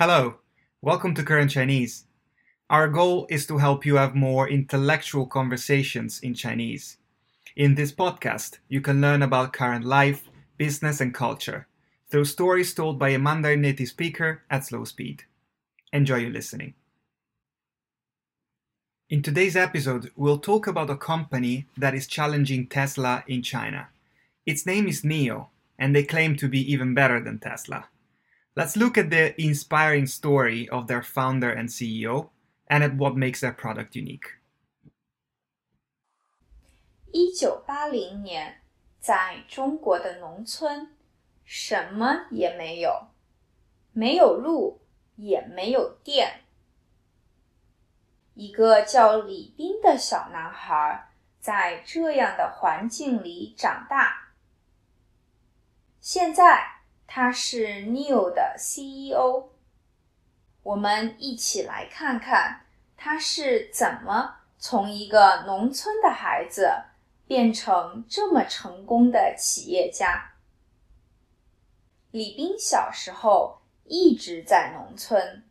Hello, welcome to Current Chinese. Our goal is to help you have more intellectual conversations in Chinese. In this podcast, you can learn about current life, business, and culture through stories told by a Mandarin native speaker at slow speed. Enjoy your listening. In today's episode, we'll talk about a company that is challenging Tesla in China. Its name is NIO, and they claim to be even better than Tesla. Let's look at the inspiring story of their founder and CEO and at what makes their product unique. 一九八零年，在中国的农村，什么也没有，没有路，也没有电。一个叫李斌的小男孩在这样的环境里长大。现在 他是 New 的 CEO。我们一起来看看他是怎么从一个农村的孩子变成这么成功的企业家。李斌小时候一直在农村，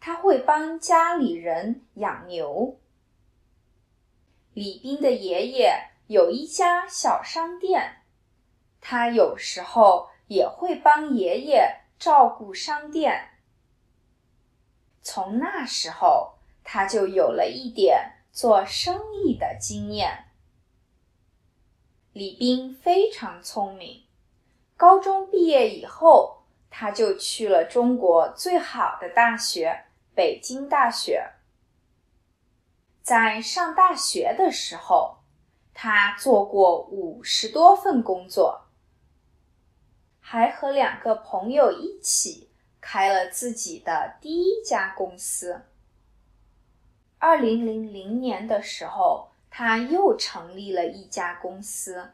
他会帮家里人养牛。李斌的爷爷有一家小商店，他有时候也会帮爷爷照顾商店。从那时候，他就有了一点做生意的经验。李斌非常聪明。高中毕业以后，他就去了中国最好的大学——北京大学。在上大学的时候，他做过五十多份工作，还和两个朋友一起开了自己的第一家公司。二零零零年的时候，他又成立了一家公司。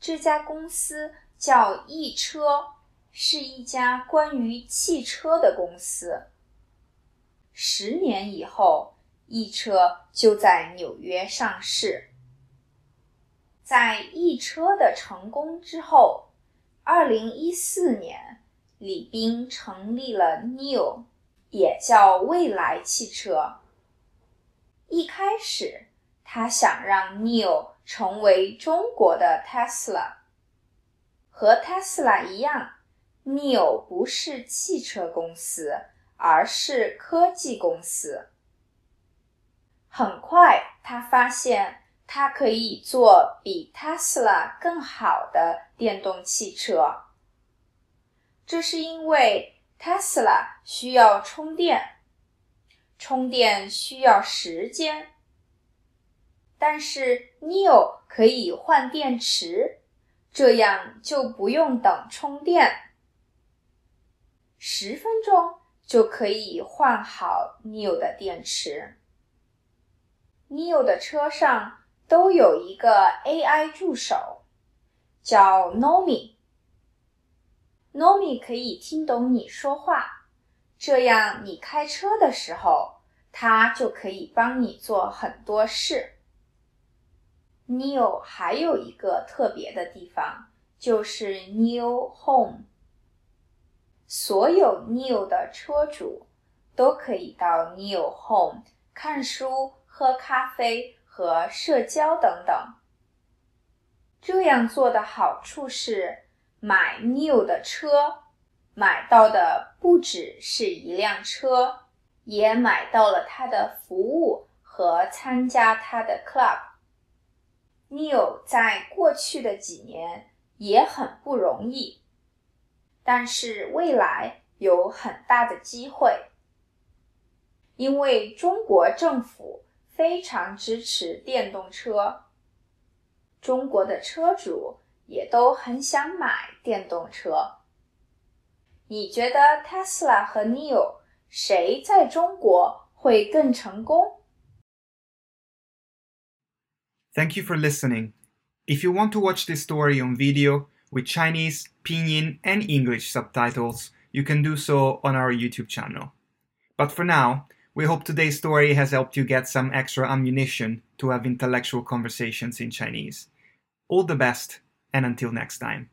这家公司叫易车，是一家关于汽车的公司。十年以后，易车就在纽约上市。在易车的成功之后，二零一四年，李斌成立了 New，也叫未来汽车。一开始，他想让 New。成为中国的 Tesla，和 Tesla 一样，Neo 不是汽车公司，而是科技公司。很快，他发现它可以做比 Tesla 更好的电动汽车。这是因为 Tesla 需要充电，充电需要时间。但是 Neo 可以换电池，这样就不用等充电，十分钟就可以换好 Neo 的电池。Neo 的车上都有一个 AI 助手，叫 Nomi。Nomi 可以听懂你说话，这样你开车的时候，它就可以帮你做很多事。Neo 还有一个特别的地方，就是 Neo Home。所有 Neo 的车主都可以到 Neo Home 看书、喝咖啡和社交等等。这样做的好处是，买 Neo 的车，买到的不只是一辆车，也买到了他的服务和参加他的 club。Neil 在过去的几年也很不容易，但是未来有很大的机会，因为中国政府非常支持电动车，中国的车主也都很想买电动车。你觉得 Tesla 和 Neil 谁在中国会更成功？Thank you for listening. If you want to watch this story on video with Chinese, Pinyin, and English subtitles, you can do so on our YouTube channel. But for now, we hope today's story has helped you get some extra ammunition to have intellectual conversations in Chinese. All the best, and until next time.